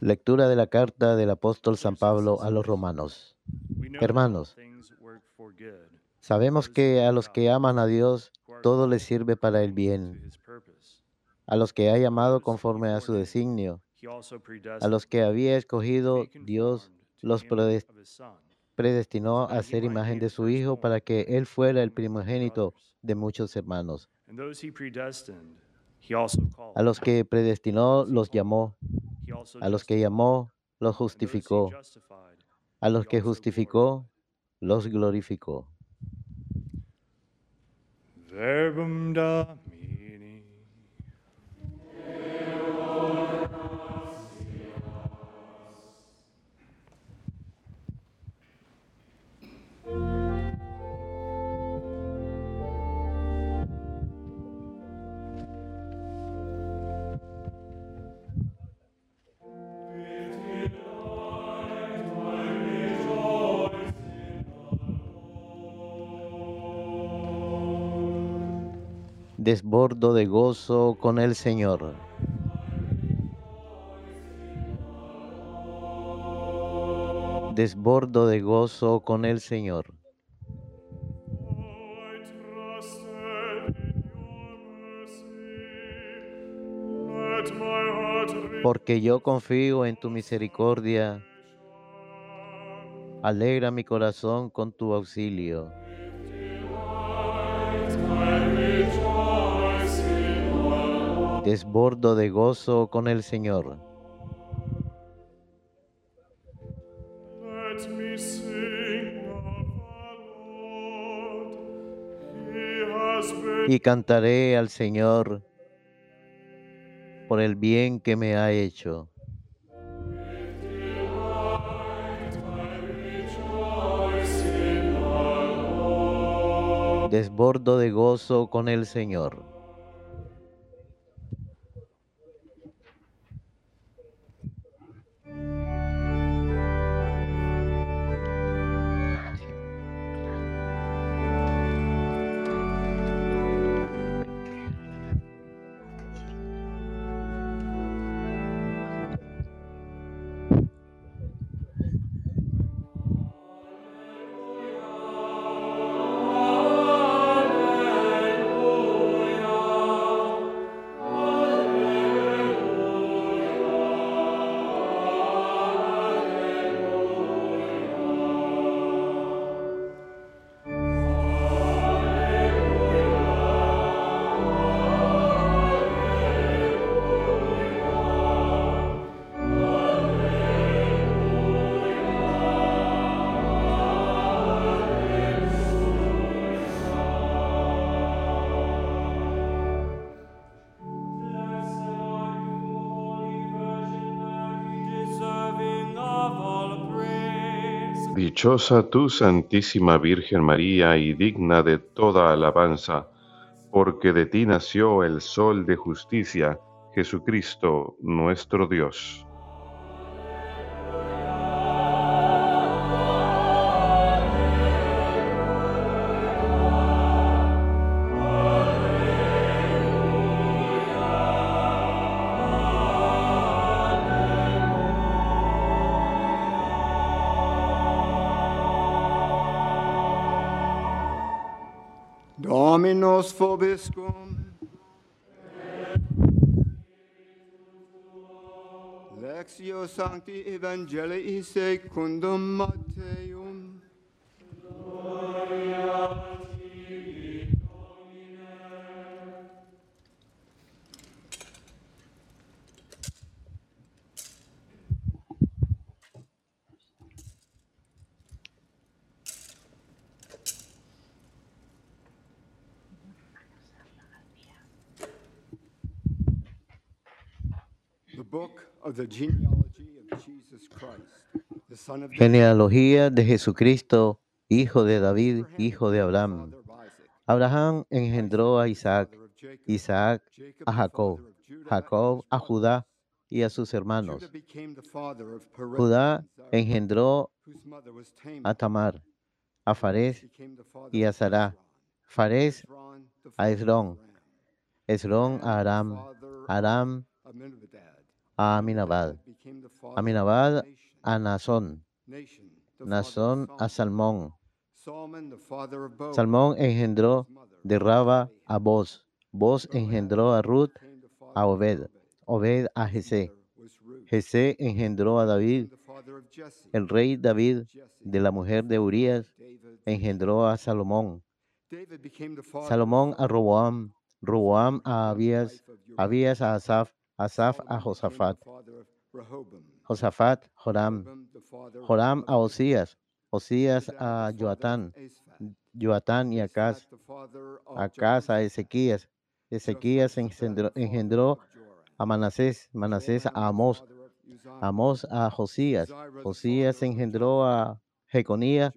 Lectura de la carta del apóstol San Pablo a los romanos. Hermanos, Sabemos que a los que aman a Dios, todo les sirve para el bien. A los que ha llamado conforme a su designio, a predestined los que había escogido, Dios los predestinó a ser imagen de su Hijo para que Él fuera el primogénito de muchos hermanos. A los que predestinó, los llamó. A los que llamó, los justificó. A los que justificó, los glorificó. Verbum Desbordo de gozo con el Señor. Desbordo de gozo con el Señor. Porque yo confío en tu misericordia. Alegra mi corazón con tu auxilio. Desbordo de gozo con el Señor. Y cantaré al Señor por el bien que me ha hecho. Desbordo de gozo con el Señor. Dichosa tú, Santísima Virgen María, y digna de toda alabanza, porque de ti nació el Sol de justicia, Jesucristo nuestro Dios. Dominus vobiscum. Lectio Sancti Evangelii secundum Matteum. Genealogía de Jesucristo, hijo de David, hijo de Abraham. Abraham engendró a Isaac, Isaac a Jacob, Jacob a. Judá y a sus hermanos. Judá engendró a Tamar, a father y a Sará, the a Ram. Esrón a Aram, Aram a Aminabad, Aminabad a Nazón, Nazón a Salmón. Salmón engendró de Raba a Boz, Boz engendró a Ruth, a Obed, Obed. A Jesé, Jesé engendró a David, el rey David de la mujer de Urías engendró a Salomón, Salomón a Roboam, Roboam a Abías, Abías a Asaf, Asaf a Josafat, Josafat, Joram, Joram a Osías, Osías a Joatán, Joatán y Acaz, Acaz a Ezequías, Ezequías engendró, engendró a Manasés, Manasés a Amós, Amós a Josías, Josías engendró a Jeconía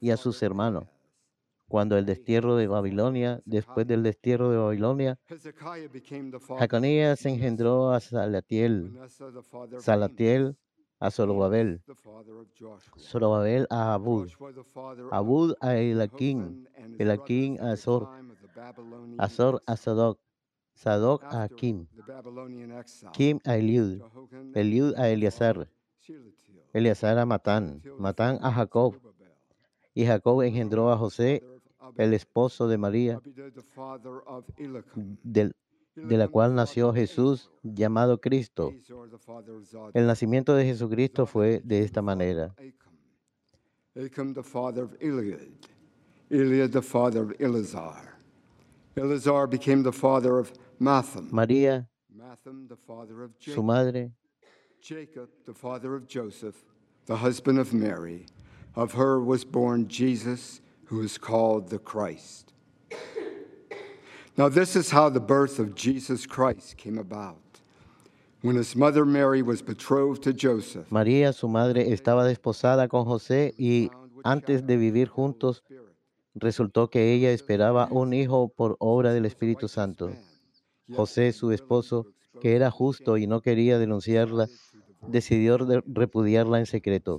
y a sus hermanos. Cuando el destierro de Babilonia, después del destierro de Babilonia, Jeconías engendró a Salatiel, Salatiel a Zorobabel, Zorobabel a Abud, Abud a Elaquín, Elaquín a Azor, Azor a Sadoc, Sadoc a Kim, Kim a Eliud, Eliud a Eleazar, Eleazar a Matán, Matán a Jacob, y Jacob engendró a José, el esposo de María, del- de la cual nació Jesús, llamado Cristo. El nacimiento de Jesucristo fue de esta manera. María, Matham, the father of su madre, Jacob, the father of Joseph, the husband of Mary. Of her was born Jesus, who is called the Christ. Now, this is how the birth of Jesus Christ came about. When his mother Mary was betrothed to Joseph, María, su madre, estaba desposada con José y antes de vivir juntos, resultó que ella esperaba un hijo por obra del Espíritu Santo. José, su esposo, que era justo y no quería denunciarla, decidió de- repudiarla en secreto.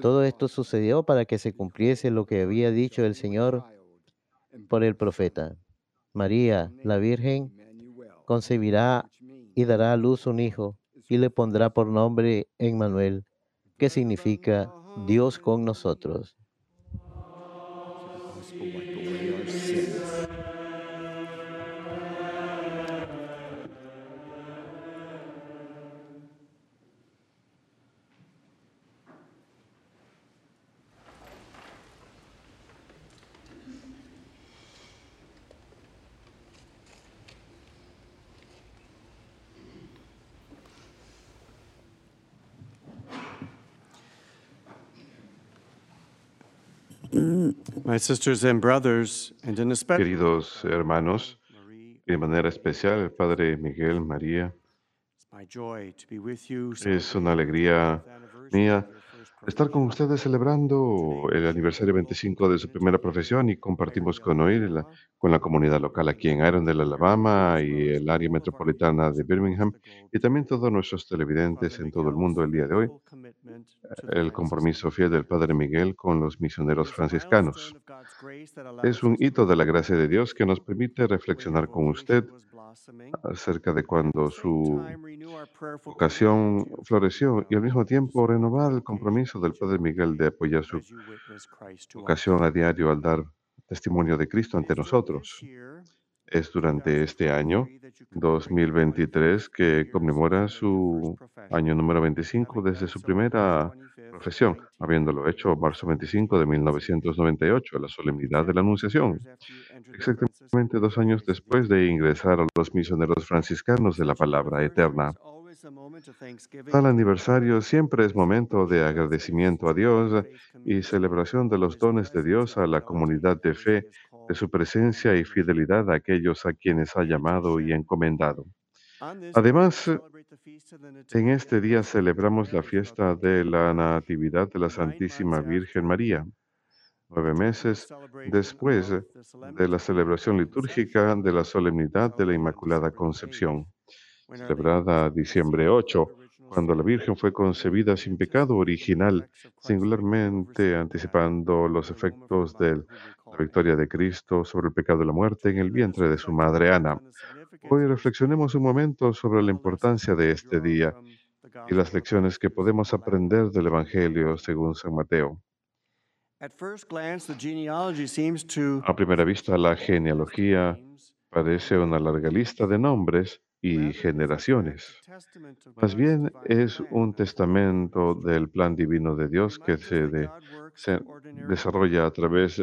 Todo esto sucedió para que se cumpliese lo que había dicho el Señor por el profeta. María, la Virgen, concebirá y dará a luz un hijo y le pondrá por nombre Emmanuel, que significa Dios con nosotros. Queridos hermanos, de manera especial el Padre Miguel María, es una alegría mía estar con ustedes celebrando el aniversario 25 de su primera profesión y compartimos con hoy la, con la comunidad local aquí en Irondale, Alabama y el área metropolitana de Birmingham y también todos nuestros televidentes en todo el mundo el día de hoy el compromiso fiel del Padre Miguel con los misioneros franciscanos. Es un hito de la gracia de Dios que nos permite reflexionar con usted acerca de cuando su vocación floreció y al mismo tiempo renovar el compromiso del Padre Miguel de apoyar su vocación a diario al dar testimonio de Cristo ante nosotros. Es durante este año 2023 que conmemora su año número 25 desde su primera profesión, habiéndolo hecho marzo 25 de 1998, la solemnidad de la Anunciación, exactamente dos años después de ingresar a los misioneros franciscanos de la palabra eterna. Tal aniversario siempre es momento de agradecimiento a Dios y celebración de los dones de Dios a la comunidad de fe de su presencia y fidelidad a aquellos a quienes ha llamado y encomendado. Además, en este día celebramos la fiesta de la Natividad de la Santísima Virgen María, nueve meses después de la celebración litúrgica de la solemnidad de la Inmaculada Concepción, celebrada diciembre 8, cuando la Virgen fue concebida sin pecado original, singularmente anticipando los efectos de la victoria de Cristo sobre el pecado y la muerte en el vientre de su madre Ana. Hoy reflexionemos un momento sobre la importancia de este día y las lecciones que podemos aprender del Evangelio según San Mateo. A primera vista, la genealogía parece una larga lista de nombres y generaciones. Más bien es un testamento del plan divino de Dios que se, se desarrolla a través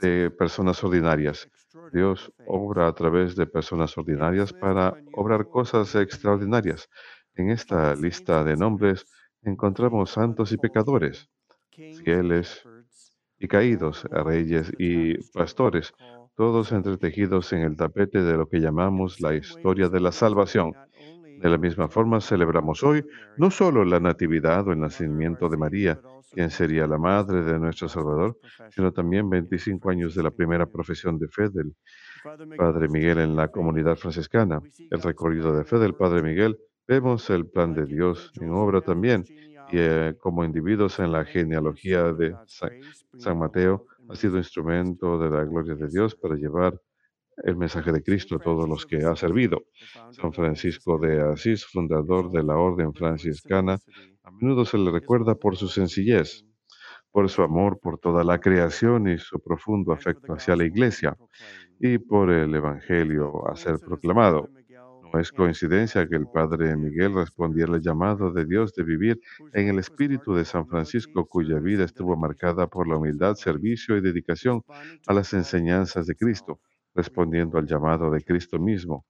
de personas ordinarias. Dios obra a través de personas ordinarias para obrar cosas extraordinarias. En esta lista de nombres encontramos santos y pecadores, fieles y caídos, reyes y pastores, todos entretejidos en el tapete de lo que llamamos la historia de la salvación. De la misma forma, celebramos hoy no solo la Natividad o el nacimiento de María, quien sería la madre de nuestro Salvador, sino también 25 años de la primera profesión de fe del Padre Miguel en la comunidad franciscana. El recorrido de fe del Padre Miguel, vemos el plan de Dios en obra también, y eh, como individuos en la genealogía de San Mateo, ha sido instrumento de la gloria de Dios para llevar el mensaje de Cristo a todos los que ha servido. San Francisco de Asís, fundador de la orden franciscana, a menudo se le recuerda por su sencillez, por su amor por toda la creación y su profundo afecto hacia la iglesia, y por el Evangelio a ser proclamado. No es coincidencia que el Padre Miguel respondiera al llamado de Dios de vivir en el espíritu de San Francisco, cuya vida estuvo marcada por la humildad, servicio y dedicación a las enseñanzas de Cristo, respondiendo al llamado de Cristo mismo.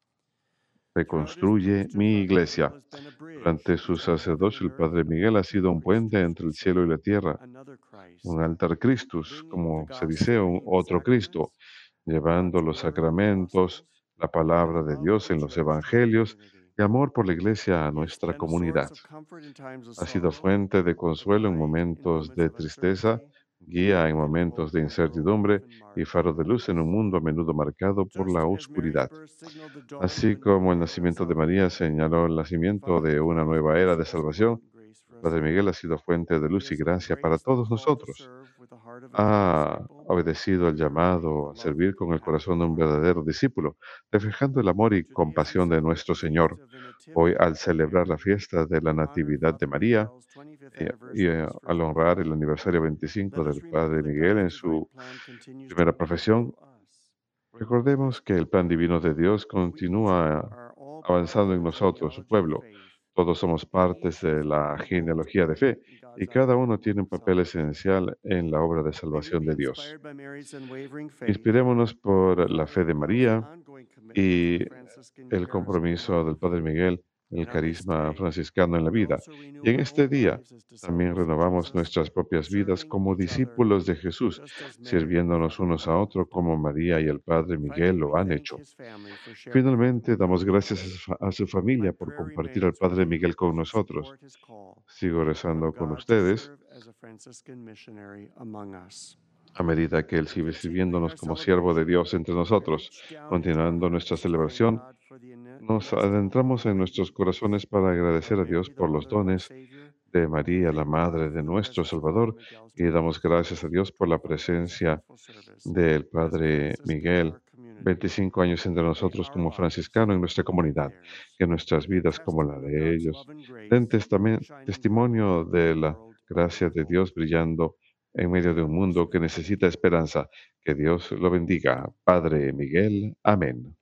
Reconstruye mi iglesia. Durante su sacerdocio, el Padre Miguel ha sido un puente entre el cielo y la tierra, un altar Christus, como se dice, un otro Cristo, llevando los sacramentos, la palabra de Dios en los evangelios y amor por la iglesia a nuestra comunidad. Ha sido fuente de consuelo en momentos de tristeza, guía en momentos de incertidumbre y faro de luz en un mundo a menudo marcado por la oscuridad. Así como el nacimiento de María señaló el nacimiento de una nueva era de salvación, Padre Miguel ha sido fuente de luz y gracia para todos nosotros ha obedecido al llamado a servir con el corazón de un verdadero discípulo, reflejando el amor y compasión de nuestro Señor. Hoy, al celebrar la fiesta de la Natividad de María eh, y, eh, al honrar el aniversario 25 del Padre Miguel en su primera profesión, recordemos que el plan divino de Dios continúa avanzando en nosotros, su pueblo. Todos somos partes de la genealogía de fe y cada uno tiene un papel esencial en la obra de salvación de Dios. Inspirémonos por la fe de María y el compromiso del Padre Miguel, el carisma franciscano en la vida. Y en este día también renovamos nuestras propias vidas como discípulos de Jesús, sirviéndonos unos a otros como María y el Padre Miguel lo han hecho. Finalmente, damos gracias a su familia por compartir al Padre Miguel con nosotros. Sigo rezando con ustedes a medida que Él sigue sirviéndonos como siervo de Dios entre nosotros. Continuando nuestra celebración, nos adentramos en nuestros corazones para agradecer a Dios por los dones de María, la Madre de nuestro Salvador, y damos gracias a Dios por la presencia del Padre Miguel, 25 años entre nosotros como franciscano en nuestra comunidad, que nuestras vidas como la de ellos den testimonio de la gracia de Dios brillando en medio de un mundo que necesita esperanza. Que Dios lo bendiga. Padre Miguel. Amén.